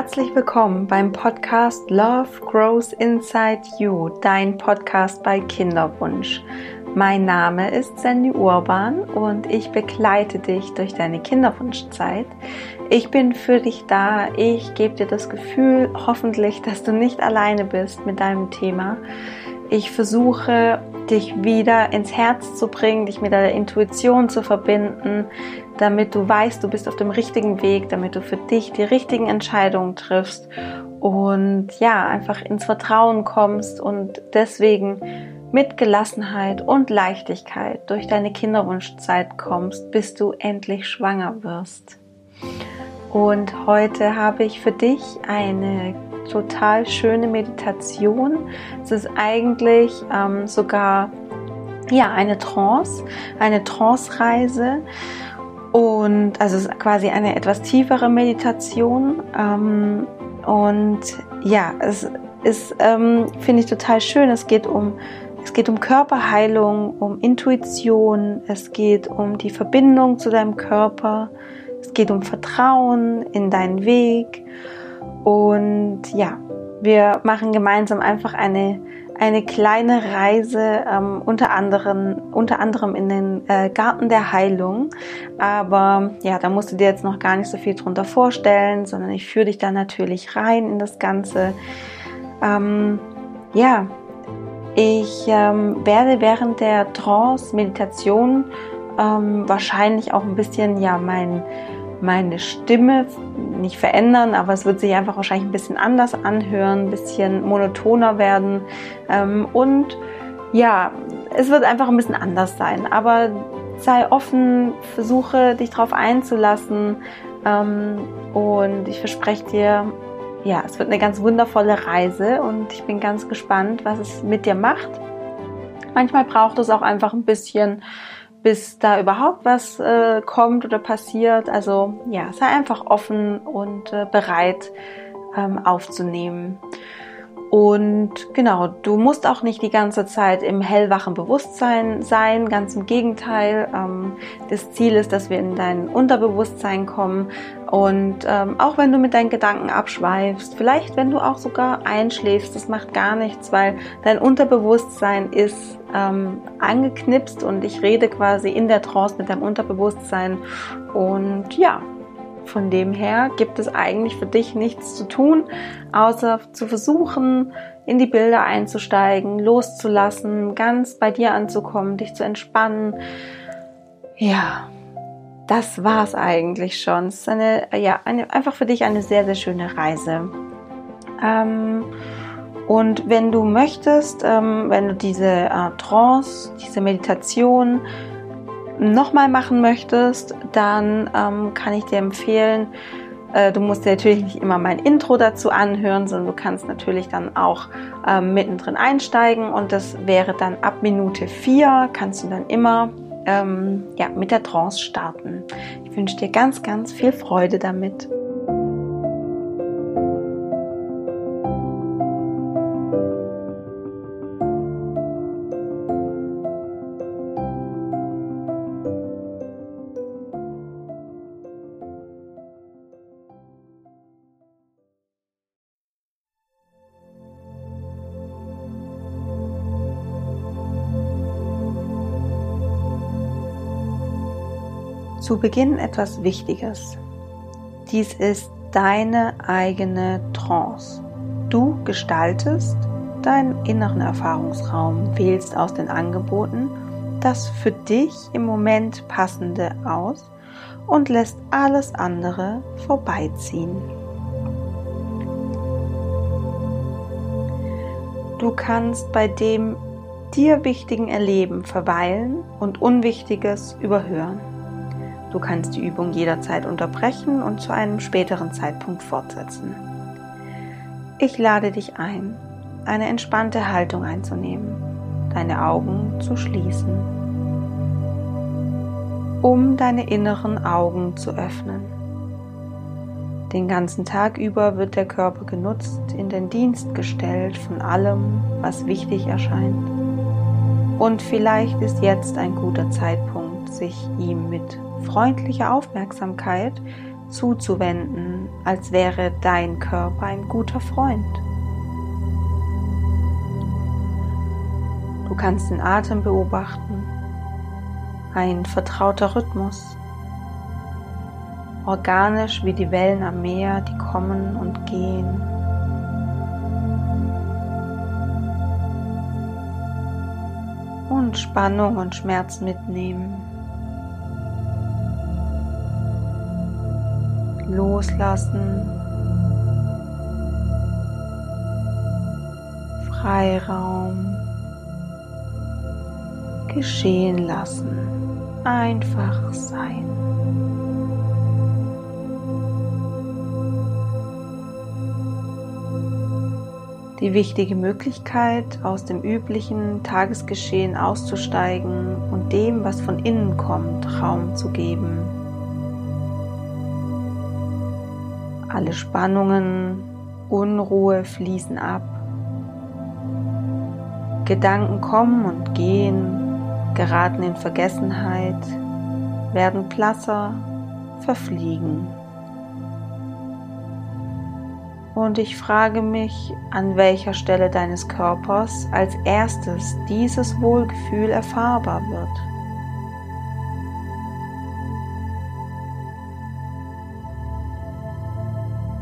Herzlich willkommen beim Podcast Love Grows Inside You, dein Podcast bei Kinderwunsch. Mein Name ist Sandy Urban und ich begleite dich durch deine Kinderwunschzeit. Ich bin für dich da. Ich gebe dir das Gefühl, hoffentlich, dass du nicht alleine bist mit deinem Thema. Ich versuche, dich wieder ins Herz zu bringen, dich mit deiner Intuition zu verbinden, damit du weißt, du bist auf dem richtigen Weg, damit du für dich die richtigen Entscheidungen triffst und ja, einfach ins Vertrauen kommst und deswegen mit Gelassenheit und Leichtigkeit durch deine Kinderwunschzeit kommst, bis du endlich schwanger wirst. Und heute habe ich für dich eine total schöne Meditation. Es ist eigentlich ähm, sogar ja eine Trance, eine Trance-Reise. Und also es ist quasi eine etwas tiefere Meditation. Ähm, und ja, es ist, ähm, finde ich total schön. Es geht um es geht um Körperheilung, um Intuition, es geht um die Verbindung zu deinem Körper, es geht um Vertrauen in deinen Weg und ja, wir machen gemeinsam einfach eine, eine kleine Reise, ähm, unter, anderem, unter anderem in den äh, Garten der Heilung. Aber ja, da musst du dir jetzt noch gar nicht so viel drunter vorstellen, sondern ich führe dich da natürlich rein in das Ganze. Ähm, ja, ich ähm, werde während der Trance-Meditation ähm, wahrscheinlich auch ein bisschen ja mein meine Stimme nicht verändern, aber es wird sich einfach wahrscheinlich ein bisschen anders anhören, ein bisschen monotoner werden ähm, und ja, es wird einfach ein bisschen anders sein. Aber sei offen, versuche dich darauf einzulassen ähm, und ich verspreche dir, ja, es wird eine ganz wundervolle Reise und ich bin ganz gespannt, was es mit dir macht. Manchmal braucht es auch einfach ein bisschen bis da überhaupt was äh, kommt oder passiert. Also ja, sei einfach offen und äh, bereit ähm, aufzunehmen. Und genau, du musst auch nicht die ganze Zeit im hellwachen Bewusstsein sein, ganz im Gegenteil. Ähm, das Ziel ist, dass wir in dein Unterbewusstsein kommen. Und ähm, auch wenn du mit deinen Gedanken abschweifst, vielleicht wenn du auch sogar einschläfst, das macht gar nichts, weil dein Unterbewusstsein ist ähm, angeknipst und ich rede quasi in der Trance mit deinem Unterbewusstsein. Und ja, von dem her gibt es eigentlich für dich nichts zu tun, außer zu versuchen, in die Bilder einzusteigen, loszulassen, ganz bei dir anzukommen, dich zu entspannen. Ja, das war's eigentlich schon. Es ist eine, ja, eine, einfach für dich eine sehr, sehr schöne Reise. Ähm, und wenn du möchtest, ähm, wenn du diese äh, Trance, diese Meditation nochmal machen möchtest, dann ähm, kann ich dir empfehlen, äh, du musst dir natürlich nicht immer mein Intro dazu anhören, sondern du kannst natürlich dann auch ähm, mittendrin einsteigen und das wäre dann ab Minute 4, kannst du dann immer ähm, ja, mit der Trance starten. Ich wünsche dir ganz, ganz viel Freude damit. Zu Beginn etwas Wichtiges. Dies ist deine eigene Trance. Du gestaltest deinen inneren Erfahrungsraum, wählst aus den Angeboten das für dich im Moment passende aus und lässt alles andere vorbeiziehen. Du kannst bei dem dir wichtigen Erleben verweilen und Unwichtiges überhören. Du kannst die Übung jederzeit unterbrechen und zu einem späteren Zeitpunkt fortsetzen. Ich lade dich ein, eine entspannte Haltung einzunehmen, deine Augen zu schließen, um deine inneren Augen zu öffnen. Den ganzen Tag über wird der Körper genutzt, in den Dienst gestellt von allem, was wichtig erscheint. Und vielleicht ist jetzt ein guter Zeitpunkt, sich ihm mit freundlicher Aufmerksamkeit zuzuwenden, als wäre dein Körper ein guter Freund. Du kannst den Atem beobachten, ein vertrauter Rhythmus, organisch wie die Wellen am Meer, die kommen und gehen. Und Spannung und Schmerz mitnehmen. Loslassen. Freiraum. Geschehen lassen. Einfach sein. die wichtige Möglichkeit, aus dem üblichen Tagesgeschehen auszusteigen und dem, was von innen kommt, Raum zu geben. Alle Spannungen, Unruhe fließen ab. Gedanken kommen und gehen, geraten in Vergessenheit, werden blasser, verfliegen. Und ich frage mich, an welcher Stelle deines Körpers als erstes dieses Wohlgefühl erfahrbar wird.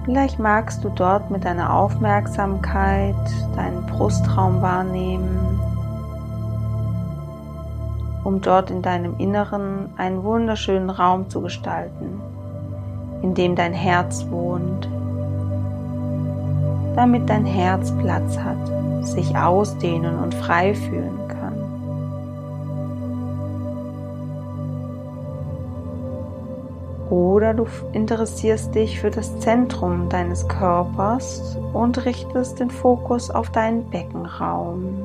Vielleicht magst du dort mit deiner Aufmerksamkeit deinen Brustraum wahrnehmen, um dort in deinem Inneren einen wunderschönen Raum zu gestalten, in dem dein Herz wohnt, damit dein Herz Platz hat, sich ausdehnen und frei fühlen kann. Oder du interessierst dich für das Zentrum deines Körpers und richtest den Fokus auf deinen Beckenraum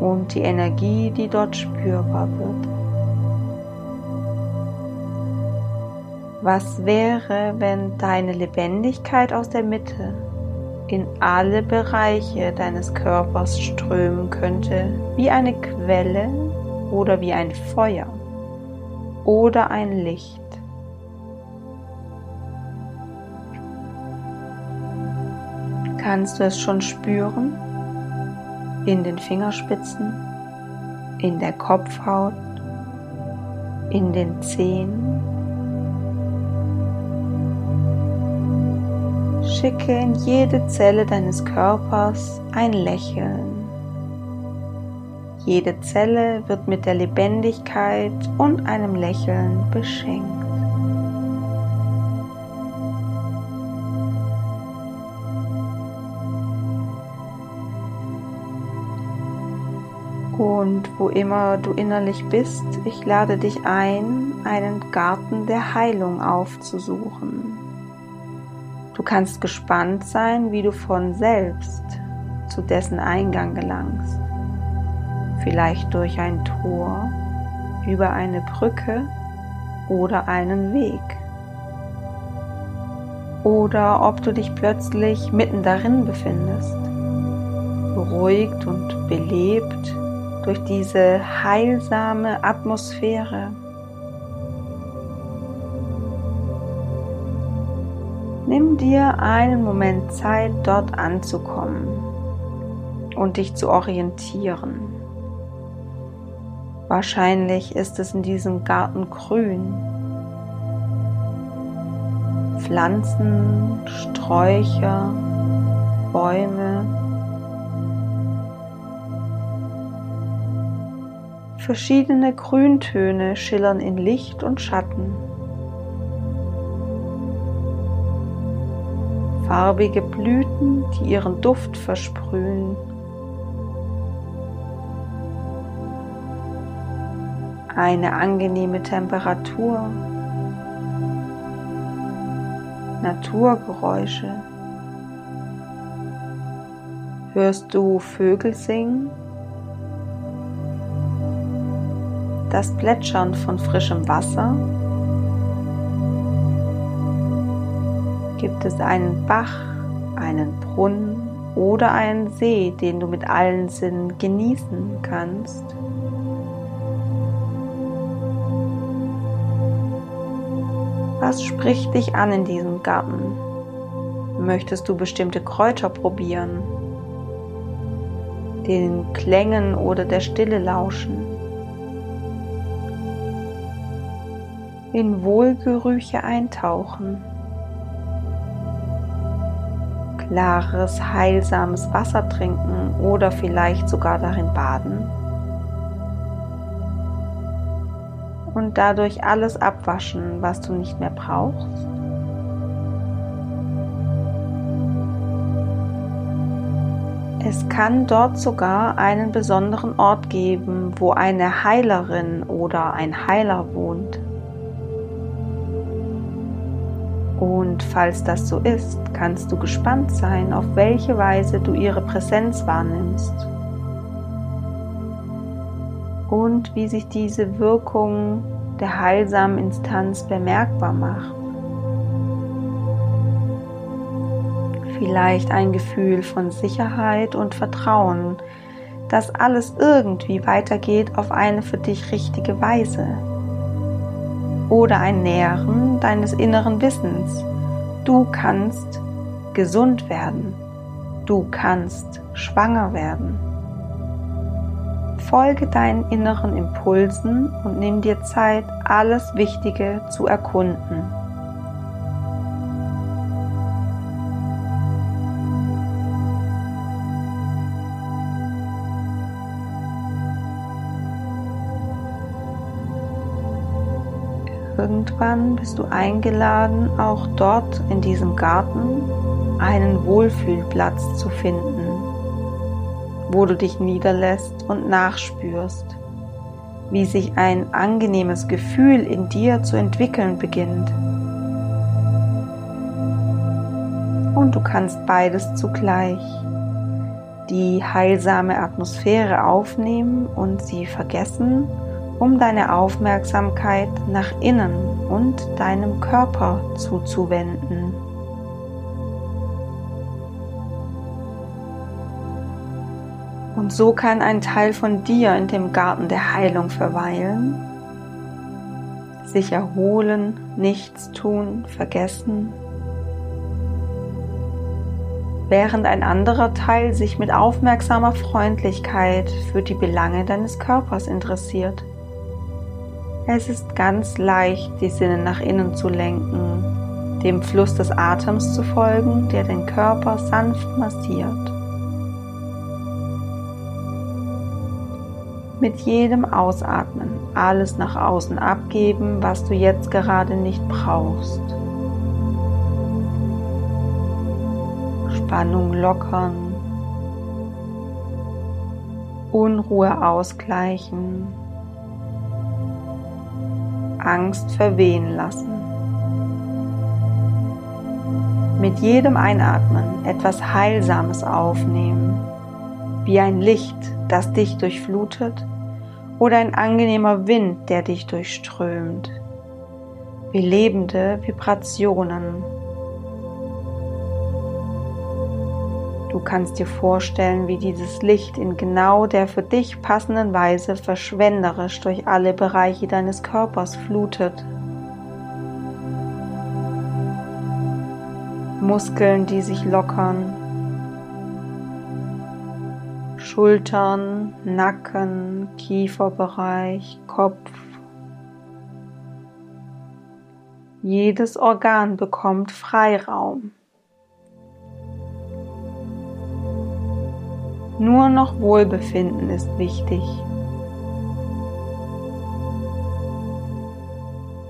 und die Energie, die dort spürbar wird. Was wäre, wenn deine Lebendigkeit aus der Mitte in alle Bereiche deines Körpers strömen könnte, wie eine Quelle oder wie ein Feuer oder ein Licht? Kannst du es schon spüren? In den Fingerspitzen, in der Kopfhaut, in den Zehen, Schicke in jede Zelle deines Körpers ein Lächeln. Jede Zelle wird mit der Lebendigkeit und einem Lächeln beschenkt. Und wo immer du innerlich bist, ich lade dich ein, einen Garten der Heilung aufzusuchen. Du kannst gespannt sein, wie du von selbst zu dessen Eingang gelangst. Vielleicht durch ein Tor, über eine Brücke oder einen Weg. Oder ob du dich plötzlich mitten darin befindest, beruhigt und belebt durch diese heilsame Atmosphäre. Nimm dir einen Moment Zeit, dort anzukommen und dich zu orientieren. Wahrscheinlich ist es in diesem Garten grün. Pflanzen, Sträucher, Bäume. Verschiedene Grüntöne schillern in Licht und Schatten. farbige Blüten, die ihren Duft versprühen. Eine angenehme Temperatur. Naturgeräusche. Hörst du Vögel singen? Das Plätschern von frischem Wasser? Gibt es einen Bach, einen Brunnen oder einen See, den du mit allen Sinnen genießen kannst? Was spricht dich an in diesem Garten? Möchtest du bestimmte Kräuter probieren? Den Klängen oder der Stille lauschen? In Wohlgerüche eintauchen? Klares, heilsames Wasser trinken oder vielleicht sogar darin baden? Und dadurch alles abwaschen, was du nicht mehr brauchst. Es kann dort sogar einen besonderen Ort geben, wo eine Heilerin oder ein Heiler wohnt. Und falls das so ist, kannst du gespannt sein, auf welche Weise du ihre Präsenz wahrnimmst und wie sich diese Wirkung der heilsamen Instanz bemerkbar macht. Vielleicht ein Gefühl von Sicherheit und Vertrauen, dass alles irgendwie weitergeht auf eine für dich richtige Weise. Oder ein Nähren deines inneren Wissens. Du kannst gesund werden. Du kannst schwanger werden. Folge deinen inneren Impulsen und nimm dir Zeit, alles Wichtige zu erkunden. Irgendwann bist du eingeladen, auch dort in diesem Garten einen Wohlfühlplatz zu finden wo du dich niederlässt und nachspürst, wie sich ein angenehmes Gefühl in dir zu entwickeln beginnt. Und du kannst beides zugleich, die heilsame Atmosphäre aufnehmen und sie vergessen, um deine Aufmerksamkeit nach innen und deinem Körper zuzuwenden. Und so kann ein Teil von dir in dem Garten der Heilung verweilen, sich erholen, nichts tun, vergessen, während ein anderer Teil sich mit aufmerksamer Freundlichkeit für die Belange deines Körpers interessiert. Es ist ganz leicht, die Sinne nach innen zu lenken, dem Fluss des Atems zu folgen, der den Körper sanft massiert. Mit jedem Ausatmen alles nach außen abgeben, was du jetzt gerade nicht brauchst. Spannung lockern. Unruhe ausgleichen. Angst verwehen lassen. Mit jedem Einatmen etwas Heilsames aufnehmen, wie ein Licht, das dich durchflutet oder ein angenehmer Wind, der dich durchströmt, wie lebende Vibrationen. Du kannst dir vorstellen, wie dieses Licht in genau der für dich passenden Weise verschwenderisch durch alle Bereiche deines Körpers flutet. Muskeln, die sich lockern, Schultern, Nacken, Kieferbereich, Kopf. Jedes Organ bekommt Freiraum. Nur noch Wohlbefinden ist wichtig.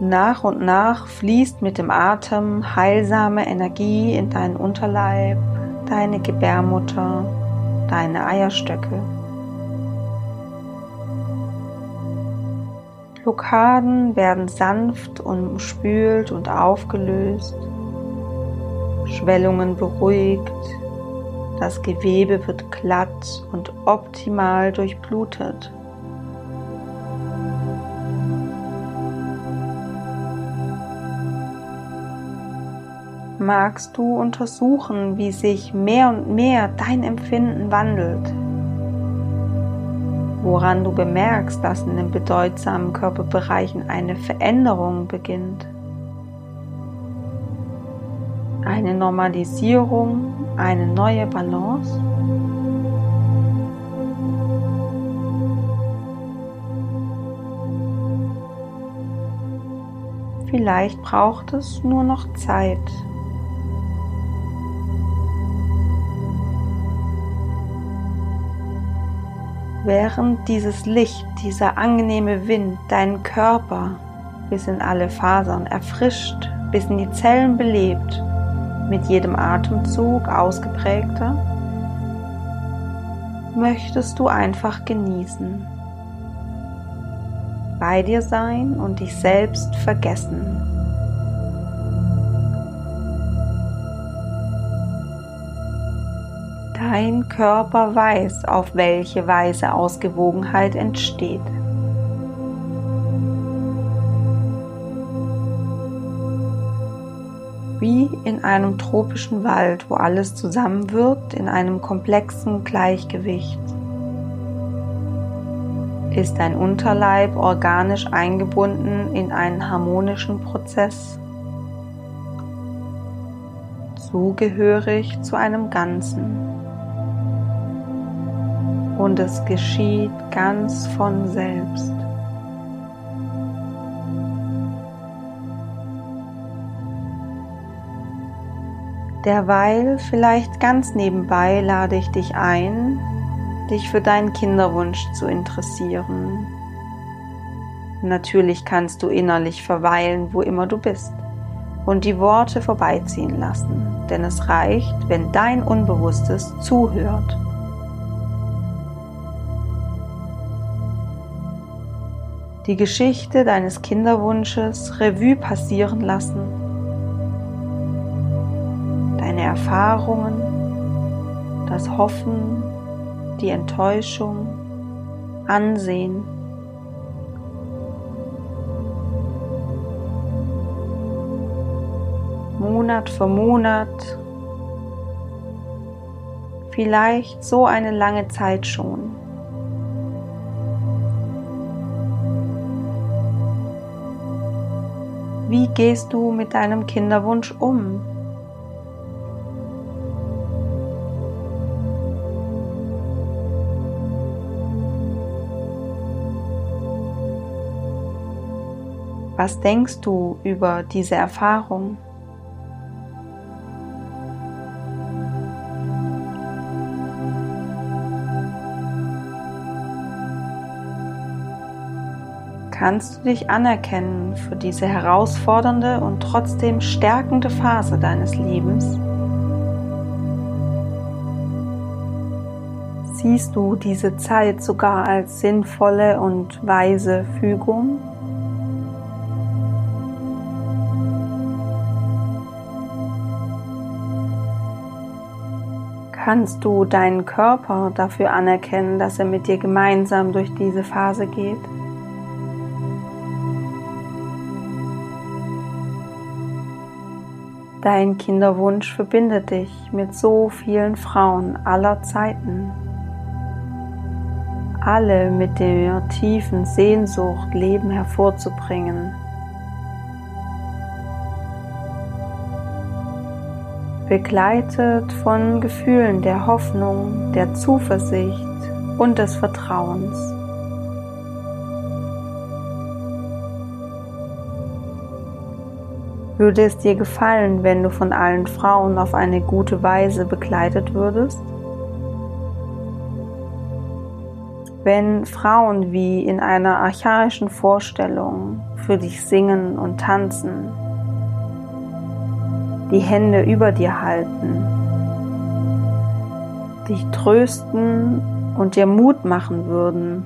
Nach und nach fließt mit dem Atem heilsame Energie in deinen Unterleib, deine Gebärmutter, deine Eierstöcke. Blockaden werden sanft umspült und aufgelöst, Schwellungen beruhigt, das Gewebe wird glatt und optimal durchblutet. Magst du untersuchen, wie sich mehr und mehr dein Empfinden wandelt. Woran du bemerkst, dass in den bedeutsamen Körperbereichen eine Veränderung beginnt. eine Normalisierung, eine neue Balance. Vielleicht braucht es nur noch Zeit. Während dieses Licht, dieser angenehme Wind deinen Körper bis in alle Fasern erfrischt, bis in die Zellen belebt, mit jedem Atemzug ausgeprägter, möchtest du einfach genießen, bei dir sein und dich selbst vergessen. Dein Körper weiß, auf welche Weise Ausgewogenheit entsteht. Wie in einem tropischen Wald, wo alles zusammenwirkt in einem komplexen Gleichgewicht. Ist dein Unterleib organisch eingebunden in einen harmonischen Prozess? Zugehörig zu einem Ganzen und es geschieht ganz von selbst. Derweil, vielleicht ganz nebenbei, lade ich dich ein, dich für deinen Kinderwunsch zu interessieren. Natürlich kannst du innerlich verweilen, wo immer du bist, und die Worte vorbeiziehen lassen, denn es reicht, wenn dein Unbewusstes zuhört die Geschichte deines Kinderwunsches Revue passieren lassen, deine Erfahrungen, das Hoffen, die Enttäuschung ansehen. Monat für Monat, vielleicht so eine lange Zeit schon. Wie gehst du mit deinem Kinderwunsch um? Was denkst du über diese Erfahrung? Kannst du dich anerkennen für diese herausfordernde und trotzdem stärkende Phase deines Lebens? Siehst du diese Zeit sogar als sinnvolle und weise Fügung? Kannst du deinen Körper dafür anerkennen, dass er mit dir gemeinsam durch diese Phase geht? Dein Kinderwunsch verbindet dich mit so vielen Frauen aller Zeiten. Alle mit der tiefen Sehnsucht, Leben hervorzubringen. Begleitet von Gefühlen der Hoffnung, der Zuversicht und des Vertrauens. Würde es dir gefallen, wenn du von allen Frauen auf eine gute Weise begleitet würdest? Wenn Frauen wie in einer archaischen Vorstellung für dich singen und tanzen, die Hände über dir halten, dich trösten und dir Mut machen würden,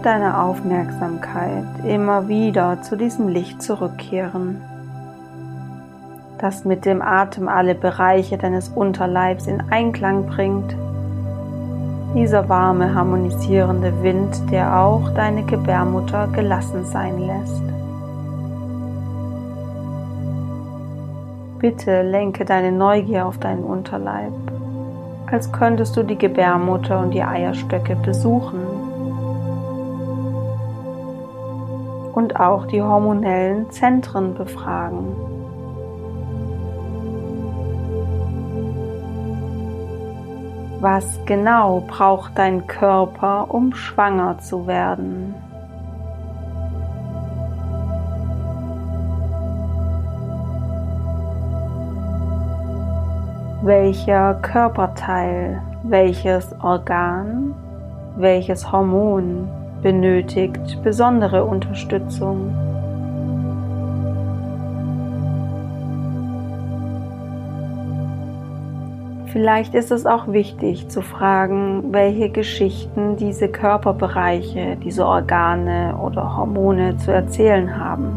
mit deiner Aufmerksamkeit immer wieder zu diesem Licht zurückkehren, das mit dem Atem alle Bereiche deines Unterleibs in Einklang bringt Dieser warme, harmonisierende Wind, der auch deine Gebärmutter gelassen sein lässt. Bitte lenke deine Neugier auf deinen Unterleib, als könntest du die Gebärmutter und die Eierstöcke besuchen und auch die hormonellen Zentren befragen. Was genau braucht dein Körper, um schwanger zu werden? welcher Körperteil, welches Organ, welches Hormon benötigt besondere Unterstützung. Vielleicht ist es auch wichtig zu fragen, welche Geschichten diese Körperbereiche, diese Organe oder Hormone zu erzählen haben.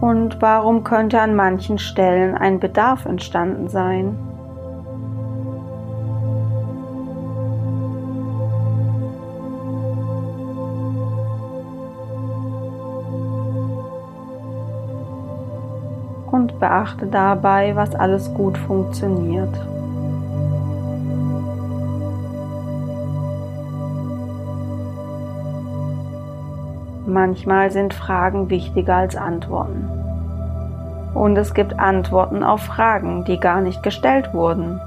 Und warum könnte an manchen Stellen ein Bedarf entstanden sein? Beachte dabei, was alles gut funktioniert. Manchmal sind Fragen wichtiger als Antworten. Und es gibt Antworten auf Fragen, die gar nicht gestellt wurden.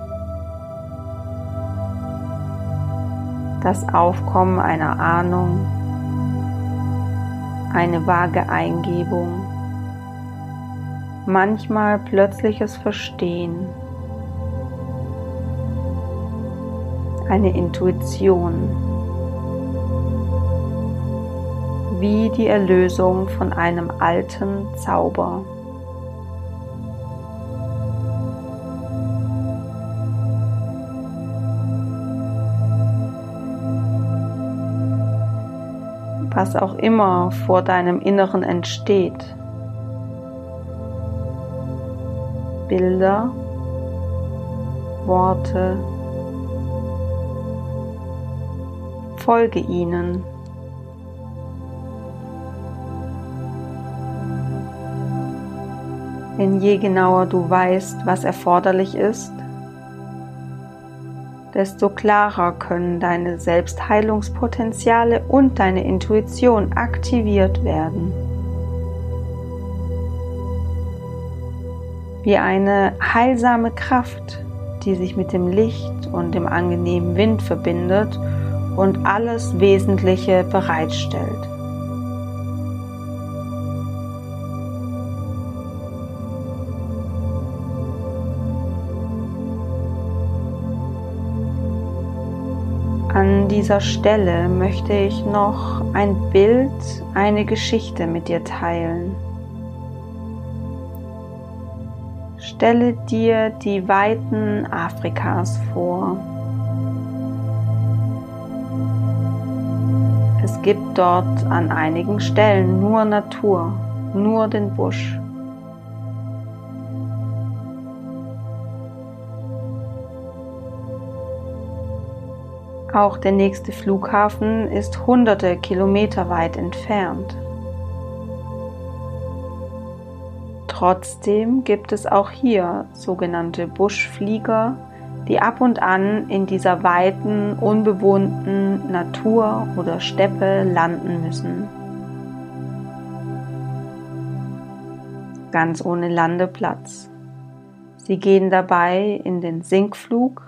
Das Aufkommen einer Ahnung, eine vage Eingebung, manchmal plötzliches Verstehen, eine Intuition. wie die Erlösung von einem alten Zauber. Was auch immer vor deinem Inneren entsteht. Bilder, Worte, folge ihnen. Denn je genauer du weißt, was erforderlich ist, desto klarer können deine Selbstheilungspotenziale und deine Intuition aktiviert werden. Wie eine heilsame Kraft, die sich mit dem Licht und dem angenehmen Wind verbindet und alles Wesentliche bereitstellt. An dieser Stelle möchte ich noch ein Bild, eine Geschichte mit dir teilen. Stelle dir die Weiten Afrikas vor. Es gibt dort an einigen Stellen nur Natur, nur den Busch. Auch der nächste Flughafen ist hunderte Kilometer weit entfernt. Trotzdem gibt es auch hier sogenannte Buschflieger, die ab und an in dieser weiten, unbewohnten Natur oder Steppe landen müssen. Ganz ohne Landeplatz. Sie gehen dabei in den Sinkflug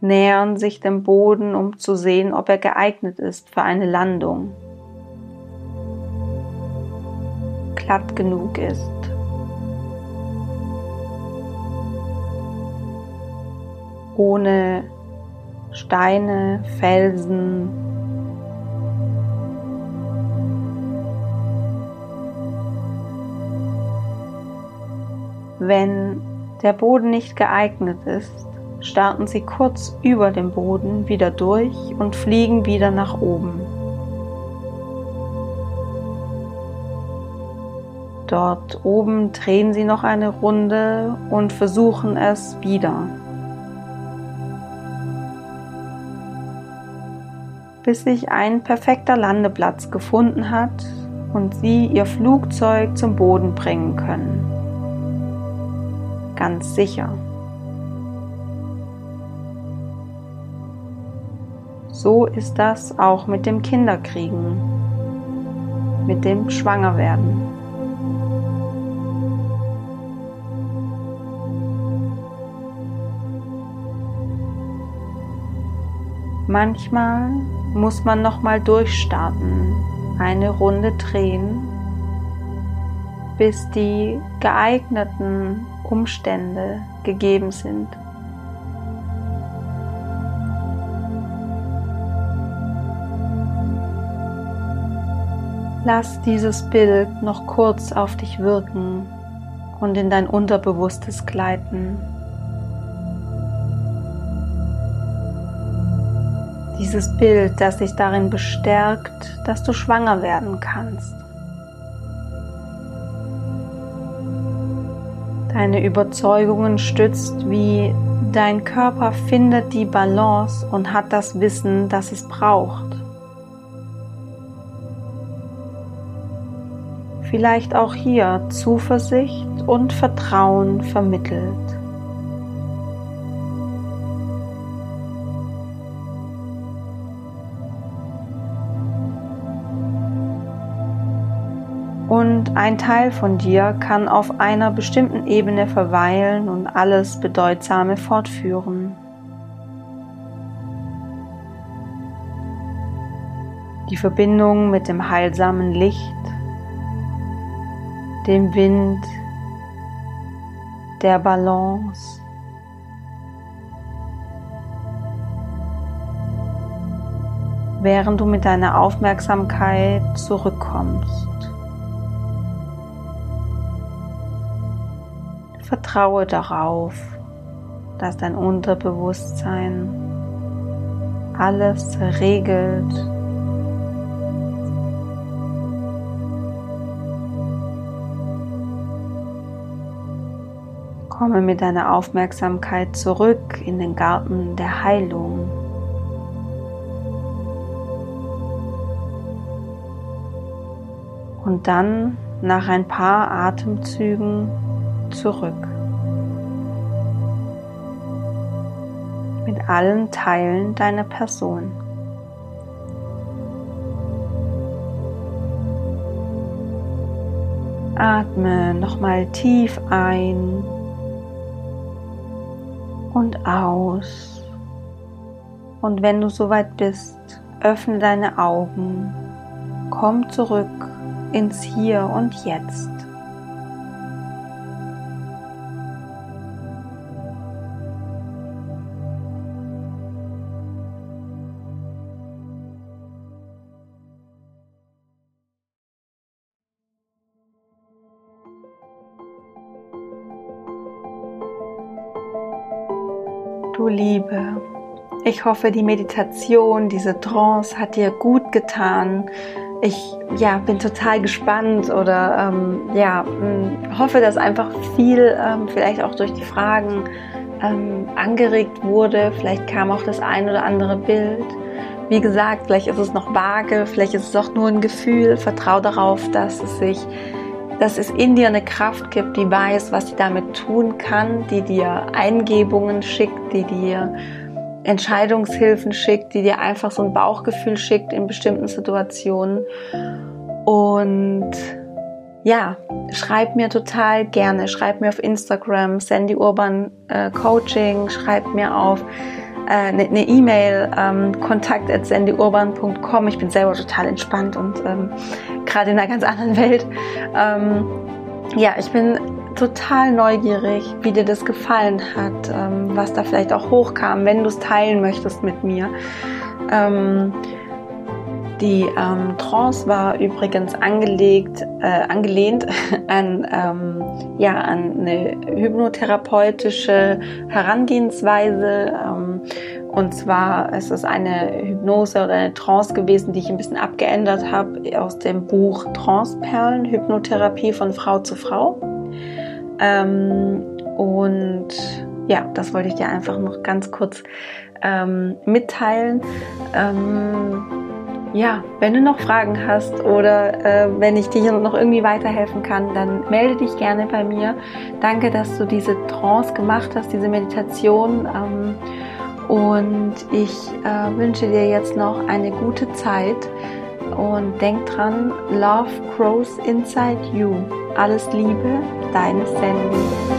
nähern sich dem Boden, um zu sehen, ob er geeignet ist für eine Landung, glatt genug ist. Ohne Steine, Felsen, wenn der Boden nicht geeignet ist, starten sie kurz über dem Boden wieder durch und fliegen wieder nach oben. Dort oben drehen Sie noch eine Runde und versuchen es wieder. Bis sich ein perfekter Landeplatz gefunden hat und Sie Ihr Flugzeug zum Boden bringen können. Ganz sicher. So ist das auch mit dem Kinderkriegen, mit dem Schwangerwerden. Manchmal muss man noch mal durchstarten, eine Runde drehen, bis die geeigneten Umstände gegeben sind. Lass dieses Bild noch kurz auf dich wirken und in dein Unterbewusstes gleiten. Dieses Bild, das dich darin bestärkt, dass du schwanger werden kannst. Deine Überzeugungen stützt, wie dein Körper findet die Balance und hat das Wissen, das es braucht. vielleicht auch hier Zuversicht und Vertrauen vermittelt. Und ein Teil von dir kann auf einer bestimmten Ebene verweilen und alles Bedeutsame fortführen. Die Verbindung mit dem heilsamen Licht dem Wind, der Balance. Während du mit deiner Aufmerksamkeit zurückkommst. Vertraue darauf, dass dein Unterbewusstsein alles regelt Komme mit deiner Aufmerksamkeit zurück in den Garten der Heilung. Und dann nach ein paar Atemzügen zurück. Mit allen Teilen deiner Person. Atme nochmal tief ein und aus. Und wenn du soweit bist, öffne deine Augen, komm zurück ins Hier und Jetzt. Liebe. Ich hoffe, die Meditation, diese Trance hat dir gut getan. Ich ja, bin total gespannt oder ähm, ja, hoffe, dass einfach viel, ähm, vielleicht auch durch die Fragen ähm, angeregt wurde. Vielleicht kam auch das ein oder andere Bild. Wie gesagt, vielleicht ist es noch vage, vielleicht ist es auch nur ein Gefühl. Vertrau darauf, dass es sich dass es in dir eine Kraft gibt, die weiß, was sie damit tun kann, die dir Eingebungen schickt, die dir Entscheidungshilfen schickt, die dir einfach so ein Bauchgefühl schickt in bestimmten Situationen. Und ja, schreib mir total gerne, schreib mir auf Instagram, Sandy Urban äh, Coaching, schreib mir auf eine äh, ne E-Mail, ähm, kontakt. Ich bin selber total entspannt und ähm, gerade in einer ganz anderen Welt. Ähm, ja, ich bin total neugierig, wie dir das gefallen hat, ähm, was da vielleicht auch hochkam, wenn du es teilen möchtest mit mir. Ähm, die ähm, Trance war übrigens angelegt, äh, angelehnt an, ähm, ja, an eine hypnotherapeutische Herangehensweise. Ähm, und zwar ist es eine Hypnose oder eine Trance gewesen, die ich ein bisschen abgeändert habe aus dem Buch Tranceperlen, Hypnotherapie von Frau zu Frau. Ähm, und ja, das wollte ich dir einfach noch ganz kurz ähm, mitteilen. Ähm, ja, wenn du noch Fragen hast oder äh, wenn ich dir noch irgendwie weiterhelfen kann, dann melde dich gerne bei mir. Danke, dass du diese Trance gemacht hast, diese Meditation. Und ich äh, wünsche dir jetzt noch eine gute Zeit und denk dran, Love grows inside you. Alles Liebe, deine Sandy.